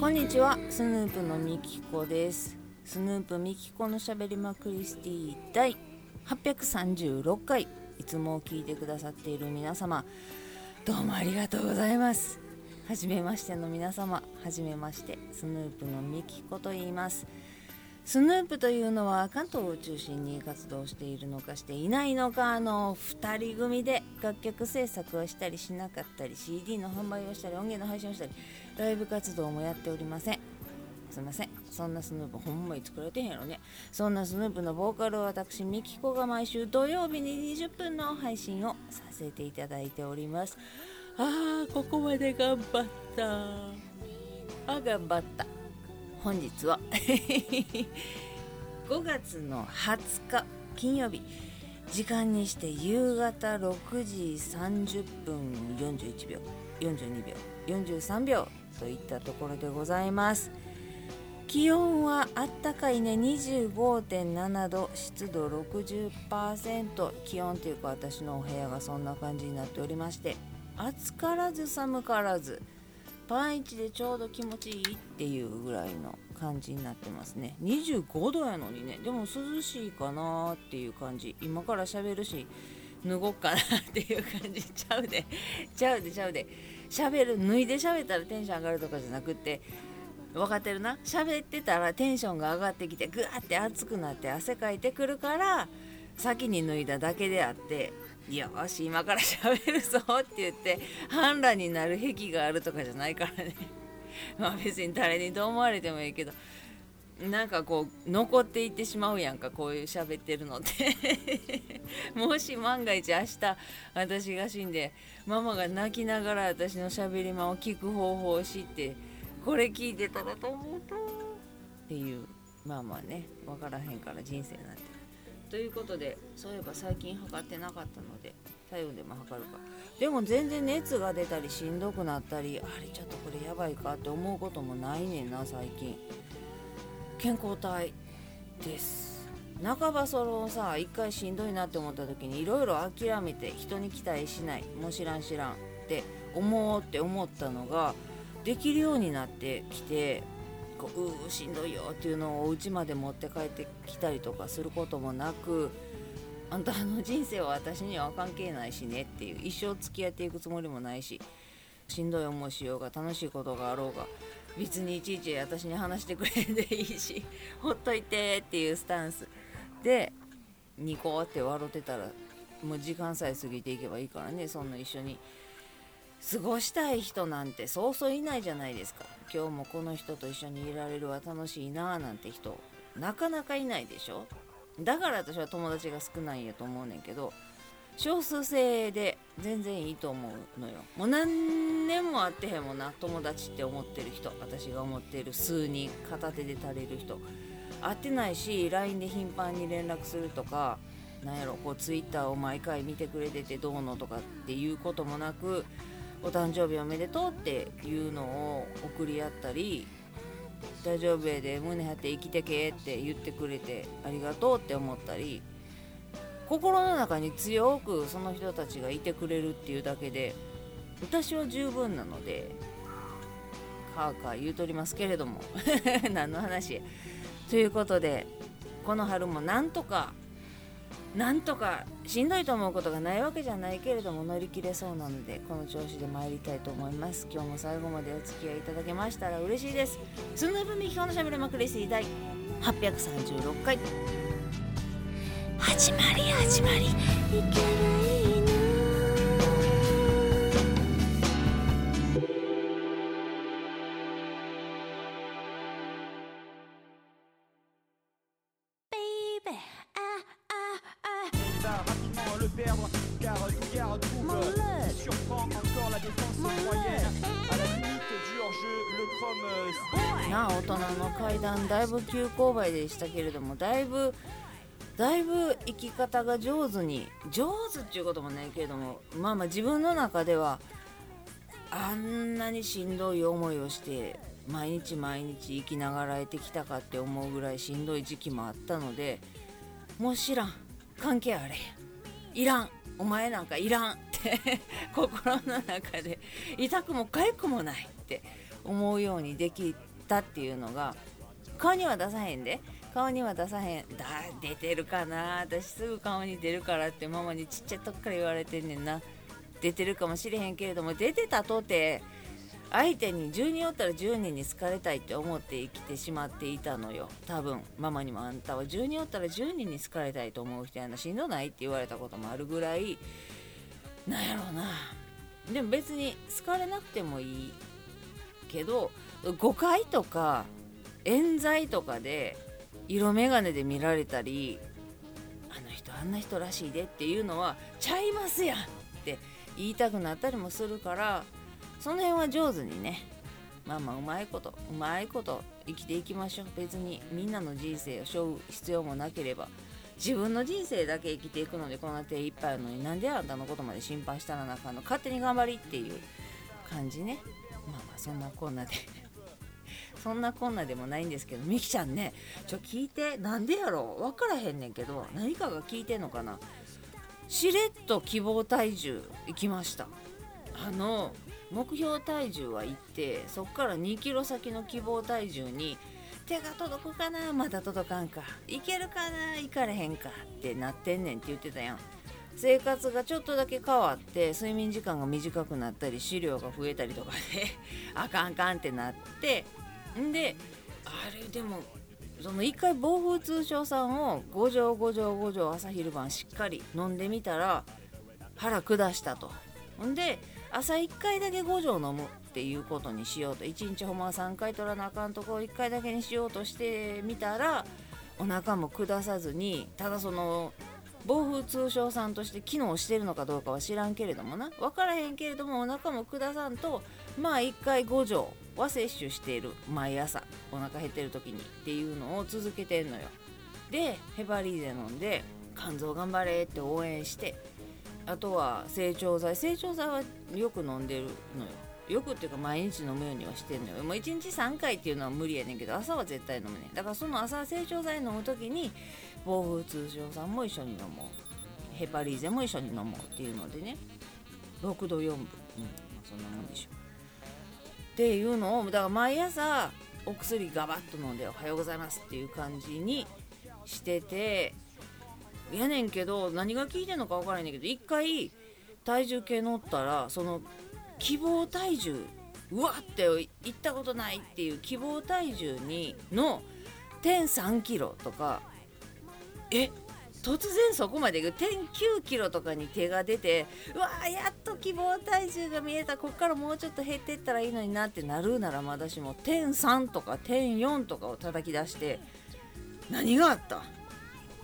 こんにちはスヌープのみきこです。スヌープみきこのしゃべりまクリスティ第836回。いつも聞いてくださっている皆様どうもありがとうございます。はじめましての皆様はじめましてスヌープのみきこと言います。スヌープというのは関東を中心に活動しているのかしていないのかの2人組で楽曲制作をしたりしなかったり CD の販売をしたり音源の配信をしたりライブ活動もやっておりません。すいません。そんなスヌープほんまに作られてへんやろね。そんなスヌープのボーカルを私ミキコが毎週土曜日に20分の配信をさせていただいております。あーここまで頑張った。あ頑張った。本日は 5月の20日金曜日。時間にして夕方6時30分41秒42秒43秒といったところでございます気温はあったかいね。25.7度。湿度60%気温というか私のお部屋がそんな感じになっておりまして。暑からず寒からず。パンイチでちょうど気持ちいいっていうぐらいの感じになってますね。25度やのにね。でも涼しいかなっていう感じ。今から喋るし脱ごっかなっていう感じ。ちゃうで。ちゃうでちゃうで。喋る脱いで喋ったらテンション上がるとかじゃなくって分かってるな。喋ってたらテンションが上がってきてぐわって熱くなって汗かいてくるから先に脱いだだけであってよし今から喋るぞって言って反乱になる癖があるとかじゃないからね。まあ別に誰にどう思われてもいいけどなんかこう残っていってしまうやんかこういう喋ってるのって。もし万が一明日私が死んでママが泣きながら私の喋り間を聞く方法を知ってこれ聞いてたらと思うと。っていう。まあまあね。分からへんから人生なんてということでそういえば最近測ってなかったので体温でも測るか。でも全然熱が出たりしんどくなったりあれちょっとこれやばいかって思うこともないねんな最近。健康体です。半ばそのさ一回しんどいなって思った時にいろいろ諦めて人に期待しない。もう知らん知らんって思おうって思ったのができるようになってきてこううーしんどいよっていうのをお家まで持って帰ってきたりとかすることもなくあんたの人生は私には関係ないしねっていう一生付き合っていくつもりもないししんどい思いしようが楽しいことがあろうが別にいちいち私に話してくれんでいいし ほっといてっていうスタンス。でニコって笑ってたらもう時間さえ過ぎていけばいいからねそんな一緒に。過ごしたい人なんてそうそういないじゃないですか。今日もこの人と一緒にいられるわ楽しいなあなんて人。なかなかいないでしょ。だから私は友達が少ないんやと思うねんけど。少数制で全然いいと思うのよ。もう何年も会ってへんもんな友達って思ってる人。私が思ってる数人片手で足りる人。会ってないし LINE で頻繁に連絡するとかなんやろこう Twitter を毎回見てくれててどうのとかっていうこともなくお誕生日おめでとうっていうのを送り合ったり大丈夫やで胸張って生きてけって言ってくれてありがとうって思ったり心の中に強くその人たちがいてくれるっていうだけで私は十分なのでカーカー言うとりますけれども 何の話ということでこの春もなんとかなんとかしんどいと思うことがないわけじゃないけれども乗り切れそうなのでこの調子で参りたいと思います。今日も最後までお付き合いいただけましたら嬉しいです。スヌープミキコのしゃべれまくり水第836回。始まり始まり。なあ大人の急勾配でしたけれどもだいぶだいぶ生き方が上手に上手っていうこともないけれどもまあまあ自分の中ではあんなにしんどい思いをして毎日毎日生きながらえてきたかって思うぐらいしんどい時期もあったのでもう知らん。関係あれいらん。お前なんかいらんって 心の中で。痛くも痒くもないって思うようにできたっていうのが顔には出さへんで。顔には出さへん。だ出てるかな。私すぐ顔に出るからってママにちっちゃい時から言われてんねんな。出てるかもしれへんけれども出てたとて相手に10人おったら10人に好かれたいって思って生きてしまっていたのよ。多分ママにもあんたは。10人おったら10人に好かれたいと思う人やな。しんどないって言われたこともあるぐらいなんやろうな。でも別に好かれなくてもいいけど誤解とか冤罪とかで色眼鏡で見られたりあの人あんな人らしいでっていうのはちゃいますやんって言いたくなったりもするからその辺は上手にねまあまあうまいことうまいこと生きていきましょう。別にみんなの人生を背負う必要もなければ自分の人生だけ生きていくのでこんな手いっぱいあるのになんであんたのことまで心配したらなあかんの。勝手に頑張りっていう感じね。まあまあそんなこんなでそんなこんなでもないんですけどみきちゃんねちょ聞いてなんでやろ分からへんねんけど何かが聞いてんのかな？しれっと希望体重行きました。あの目標体重は行ってそっから2キロ先の希望体重に手が届くかな？まだ届かんか。いけるかな？行かれへんか？ってなってんねんって言ってたやん。生活がちょっとだけ変わって睡眠時間が短くなったり資料が増えたりとかであかんかんってなってであれでもその一回暴風通商さんを5錠5錠5錠朝昼晩しっかり飲んでみたら腹下したと。ほんで朝1回だけ5錠飲むっていうことにしようと。1日ほんまは3回取らなあかんとこを1回だけにしようとしてみたらお腹も下さずにただその暴風通商さんとして機能してるのかどうかは知らんけれどもな。分からへんけれどもお腹も下さんとまあ1回5錠は摂取している毎朝お腹減ってる時にっていうのを続けてんのよ。でヘパリーゼ飲んで肝臓頑張れって応援してあとは成長剤。成長剤はよく飲んでるのよ。よくっていうか毎日飲むようにはしてんのよ。もう1日3回っていうのは無理やねんけど朝は絶対飲むねん。だからその朝成長剤飲む時に暴風通常酸も一緒に飲もう。ヘパリーゼも一緒に飲もうっていうのでね。6度4分うんそんなもんでしょっていうのをだから毎朝お薬ガバッと飲んでおはようございますっていう感じにしててやねんけど何が効いてんのか分からへんねんけど一回体重計乗ったらその希望体重うわって行ったことないっていう希望体重にの1.3キロとかえっ突然そこまでいく1.9キロとかに手が出てうわーやっと希望体重が見えたこっからもうちょっと減ってったらいいのになってなるならまだしも1.3とか1.4とかを叩き出して何があった？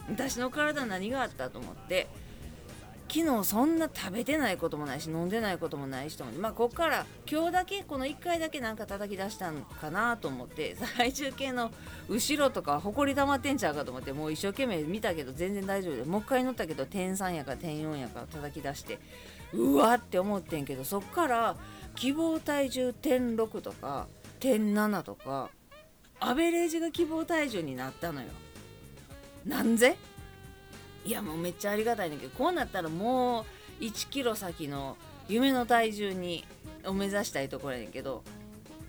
私の体何があったと思って。昨日そんな食べてないこともないし飲んでないこともない人もまあこっから今日だけこの1回だけなんか叩き出したんかなと思って体重計の後ろとかほこり溜まってんちゃうかと思ってもう一生懸命見たけど全然大丈夫でもう一回乗ったけど点3やか点4やか叩き出してうわって思ってんけどそっから希望体重点6とか点7とかアベレージが希望体重になったのよ。なんぜ？いやもうめっちゃありがたいんだけどこうなったらもう1キロ先の夢の体重にを目指したいところやねんけど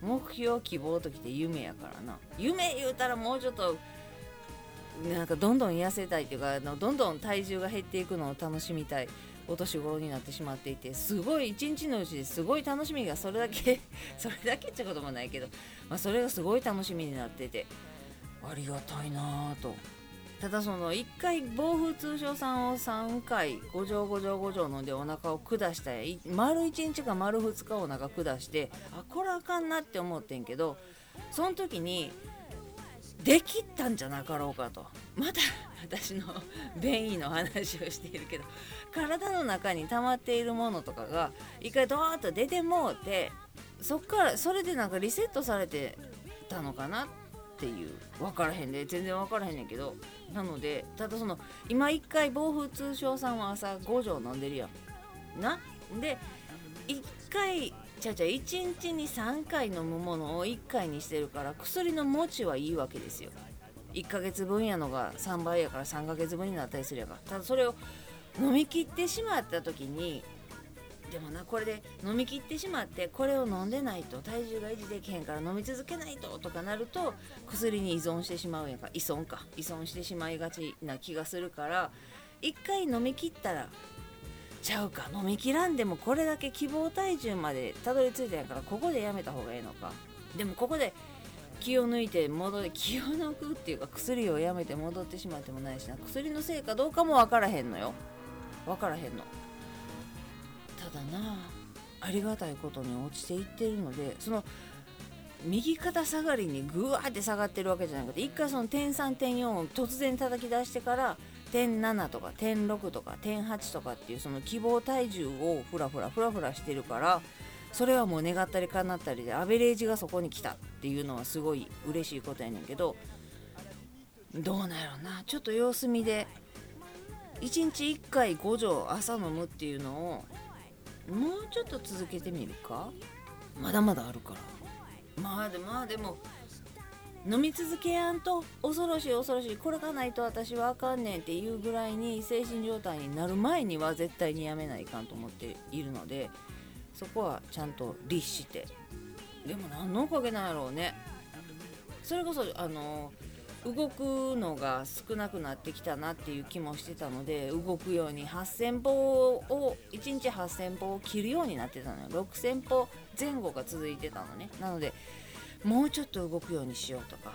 目標希望ときて夢やからな。夢言うたらもうちょっとなんかどんどん痩せたいっていうかあのどんどん体重が減っていくのを楽しみたいお年頃になってしまっていてすごい一日のうちですごい楽しみがそれだけ それだけってこともないけど、まあ、それがすごい楽しみになっててありがたいなぁと。ただその1回暴風通商酸を3回5錠5錠5錠飲んでお腹を下した丸1日か丸2日お腹下してあこれあかんなって思ってんけどその時にできったんじゃなかろうかと。また私の 便意の話をしているけど体の中に溜まっているものとかが一回ドーンと出てもうてそっからそれでなんかリセットされてたのかな。っっていう。分からへんで。全然分からへんねんけど。なのでただその今1回暴風通商さんは朝5錠飲んでるやん。な？で1回ちゃちゃ1日に3回飲むものを1回にしてるから薬の持ちはいいわけですよ。1ヶ月分やのが3倍やから3ヶ月分になったりするやか。らただそれを飲み切ってしまった時にでもなこれで飲み切ってしまってこれを飲んでないと体重が維持できへんから飲み続けないととかなると薬に依存してしまうんやか。ら依存か。依存してしまいがちな気がするから一回飲み切ったらちゃうか飲み切らんでもこれだけ希望体重までたどり着いたんやからここでやめた方がええのか。でもここで気を抜いて戻り 気を抜くっていうか薬をやめて戻ってしまってもないしな。薬のせいかどうかも分からへんのよ。分からへんの。ただな。ありがたいことに落ちていってるのでその右肩下がりにぐわって下がってるわけじゃなくて一回その点3点4を突然叩き出してから点7とか点6とか点8とかっていうその希望体重をふらふらふらふらしてるからそれはもう願ったり叶ったりでアベレージがそこに来たっていうのはすごい嬉しいことやねんけどどうなんやろな。ちょっと様子見で1日1回5錠朝飲むっていうのをもうちょっと続けてみるか？まだまだあるから。まあでもまあでも飲み続けやんと恐ろしい恐ろしい。これがないと私はあかんねんっていうぐらいに精神状態になる前には絶対にやめないかんと思っているのでそこはちゃんと律して。でも何のおかげなんやろうね。それこそあの動くのが少なくなってきたなっていう気もしてたので動くように8000歩を1日8000歩を切るようになってたのよ。6000歩前後が続いてたのね。なのでもうちょっと動くようにしようとか。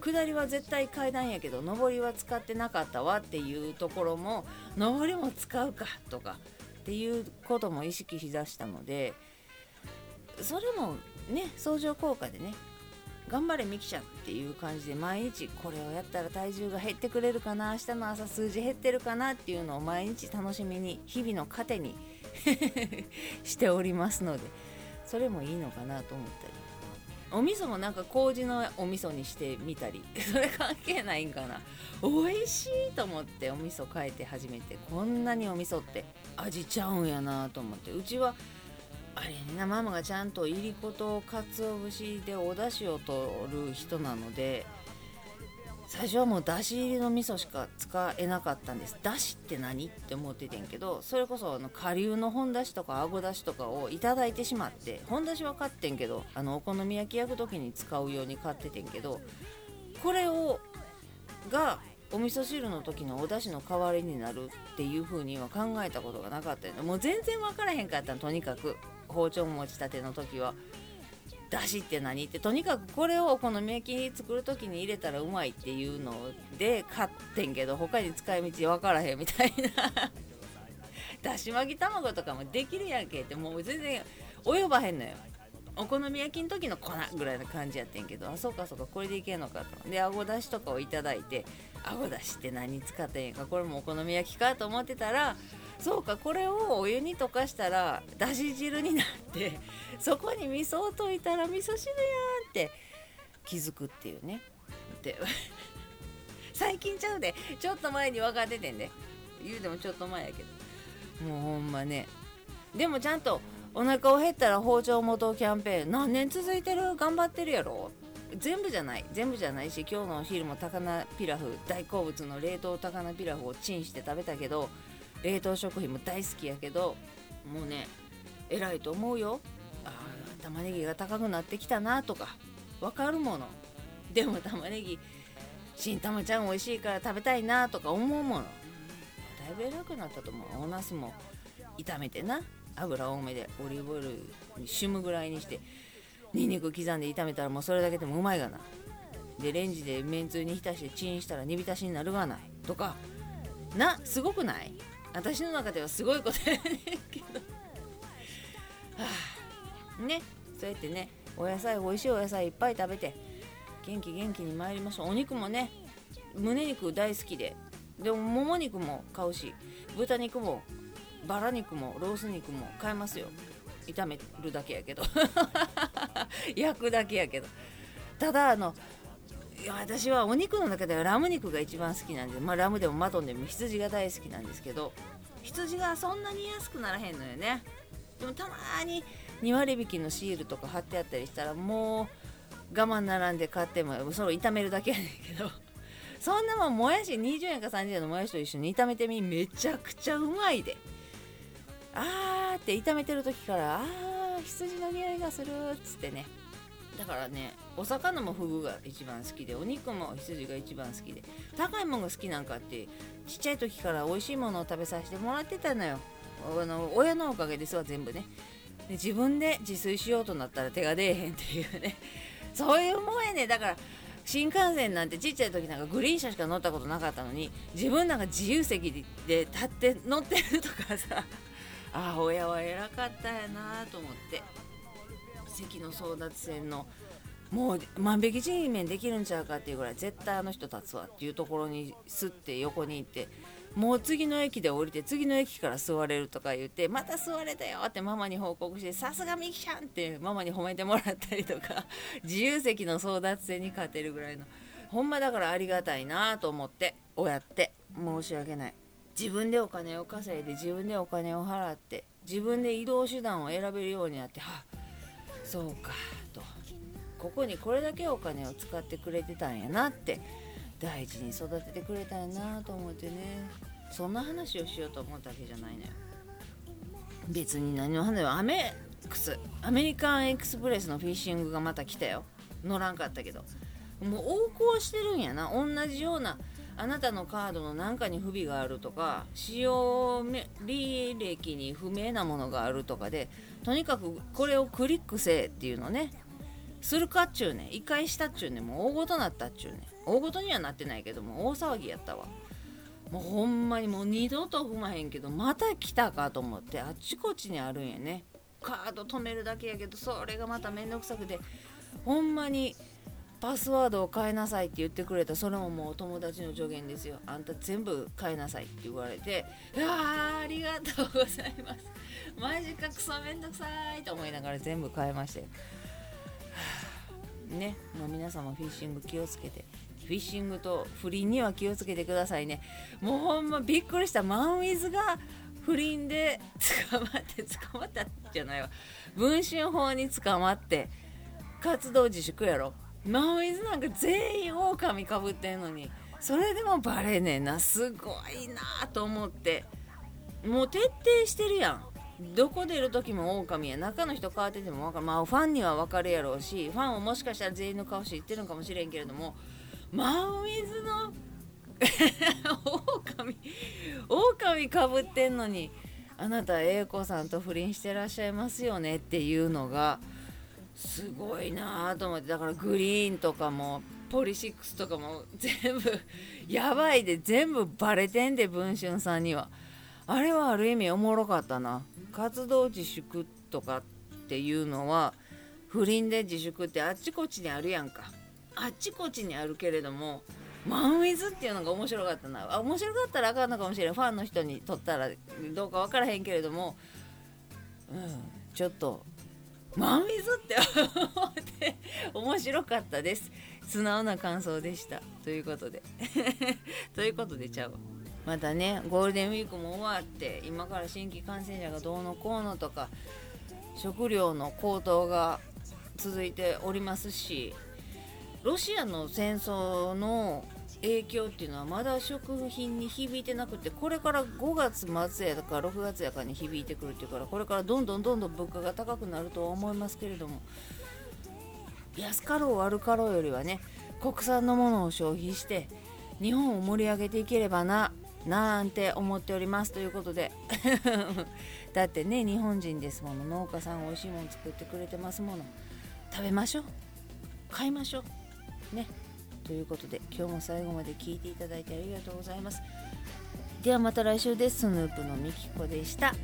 下りは絶対階段やけど上りは使ってなかったわっていうところも上りも使うかとかっていうことも意識しだしたのでそれもね相乗効果でね頑張れミキちゃんっていう感じで毎日これをやったら体重が減ってくれるかな明日の朝数字減ってるかなっていうのを毎日楽しみに日々の糧に しておりますのでそれもいいのかなと思ったり。お味噌もなんか麹のお味噌にしてみたり。それ関係ないんかな。美味しいと思ってお味噌変えて初めてこんなにお味噌って味ちゃうんやなと思って。うちはあれなママがちゃんといりことかつお節でお出汁を取る人なので最初はもうだし入りの味噌しか使えなかったんです。だしって何って思っててんけどそれこそあの顆粒の本だしとかあごだしとかをいただいてしまって本だしは買ってんけどあのお好み焼き焼く時に使うように買っててんけどこれをがお味噌汁の時のお出汁の代わりになるっていう風には考えたことがなかったよねもう全然分からへんかったのとにかく。包丁持ちたての時は。だしって何？ってとにかくこれをお好み焼き作る時に入れたらうまいっていうので買ってんけど他に使い道分からへんみたいな。だし巻き卵とかもできるやんけってもう全然及ばへんのよ。お好み焼きの時の粉ぐらいな感じやってんけどあそうかそうかこれでいけんのかと。であごだしとかをいただいてあごだしって何使ってんやかこれもお好み焼きかと思ってたらそうかこれをお湯に溶かしたらだし汁になって そこに味噌を溶いたら味噌汁やんって気づくっていうね。で 最近ちゃうで。ちょっと前に分かっててんで。言うてもちょっと前やけど。もうほんまね。でもちゃんとお腹を減ったら包丁元キャンペーン。何年続いてる？頑張ってるやろ？全部じゃない。全部じゃないし今日のお昼も高菜ピラフ大好物の冷凍高菜ピラフをチンして食べたけど冷凍食品も大好きやけどもうね偉いと思うよ。あ玉ねぎが高くなってきたなとかわかるもの。でも玉ねぎ新玉ちゃん美味しいから食べたいなとか思うもの。だいぶ偉くなったと思う。おナスも炒めてな。油多めでオリーブオイルにしむぐらいにしてにんにく刻んで炒めたらもうそれだけでもうまいがな。でレンジでめんつゆに浸してチンしたら煮浸しになるがないとか。なすごくない？私の中ではすごいことやねんけど。はあ。ね。そうやってねお野菜美味しいお野菜いっぱい食べて元気元気に参りましょう。お肉もね胸肉大好きで。でももも肉も買うし豚肉もバラ肉もロース肉も買えますよ。炒めるだけやけど。焼くだけやけど。ただあのいや私はお肉の中ではラム肉が一番好きなんで、まあ、ラムでもマトンでも羊が大好きなんですけど羊がそんなに安くならへんのよね。でもたまに2割引きのシールとか貼ってあったりしたらもう我慢並んで買ってもそれを炒めるだけやねんけどそんなもんもやし20円か30円のもやしと一緒に炒めてみめちゃくちゃうまいで。あーって炒めてる時からあー羊の匂いがするっつってね。だからねお魚もフグが一番好きでお肉も羊が一番好きで高いものが好きなんかってちっちゃい時から美味しいものを食べさせてもらってたのよ。あの親のおかげですわ全部ね。で自分で自炊しようとなったら手が出えへんっていうね。そういうもんやね。だから新幹線なんてちっちゃい時なんかグリーン車しか乗ったことなかったのに自分なんか自由席で立って乗ってるとかさ。ああ親は偉かったやなと思って。席の争奪戦のもう万引き G メンできるんちゃうかっていうぐらい絶対あの人立つわっていうところにすって横に行ってもう次の駅で降りて次の駅から座れるとか言ってまた座れたよってママに報告してさすがミキちゃんってママに褒めてもらったりとか 自由席の争奪戦に勝てるぐらいのほんまだからありがたいなと思って親って申し訳ない。自分でお金を稼いで自分でお金を払って自分で移動手段を選べるようになってはそうかと。ここにこれだけお金を使ってくれてたんやなって大事に育ててくれたんやなと思ってね。そんな話をしようと思ったわけじゃないのよ別に何の話アメックスアメリカンエクスプレスのフィッシングがまた来たよ乗らんかったけどもう横行してるんやな同じようなあなたのカードの何かに不備があるとか使用履歴に不明なものがあるとかでとにかくこれをクリックせえっていうのね。するかっちゅうね一回したっちゅうねもう大ごとなったっちゅうね大ごとにはなってないけども大騒ぎやったわ。もうほんまにもう二度と踏まへんけどまた来たかと思ってあっちこっちにあるんやね。カード止めるだけやけどそれがまた面倒くさくてほんまにパスワードを変えなさいって言ってくれたそれももう友達の助言ですよ。あんた全部変えなさいって言われて「あありがとうございます。マジかクソめんどくさい」と思いながら全部変えましたよ ねもう皆さんもフィッシング気をつけてフィッシングと不倫には気をつけてくださいね。もうほんまびっくりしたマンウィズが不倫で捕まって捕まったじゃないわ。文春法に捕まって活動自粛やろ。マウィズなんか全員狼かぶってんのに。それでもバレねえなすごいなと思って。もう徹底してるやん。どこ出る時も狼や。中の人変わってても分かる。まあファンには分かるやろうしファンをもしかしたら全員の顔し言ってるのかもしれんけれども。マウィズの 狼狼かぶってんのにあなた英子さんと不倫してらっしゃいますよねっていうのがすごいなと思ってだからグリーンとかもポリシックスとかも全部 やばいで全部バレてんで文春さんには。あれはある意味おもろかったな。活動自粛とかっていうのは不倫で自粛ってあっちこっちにあるやんか。あっちこっちにあるけれどもマンウィズっていうのが面白かったな。あ面白かったらあかんのかもしれん。ファンの人にとったらどうか分からへんけれどもうんちょっとマンウィズって思って面白かったです。素直な感想でした。ということで。ということでちゃうわ。またねゴールデンウィークも終わって今から新規感染者がどうのこうのとか食料の高騰が続いておりますしロシアの戦争の影響っていうのはまだ食品に響いてなくてこれから5月末やか6月やかに響いてくるっていうからこれからどんどんどんどん物価が高くなるとは思いますけれども安かろう悪かろうよりはね国産のものを消費して日本を盛り上げていければななんて思っておりますということで。だってね日本人ですもの農家さん美味しいもの作ってくれてますもの食べましょう。買いましょう。ね。ということで今日も最後まで聞いていただいてありがとうございます。ではまた来週です。スヌープのみきこでした。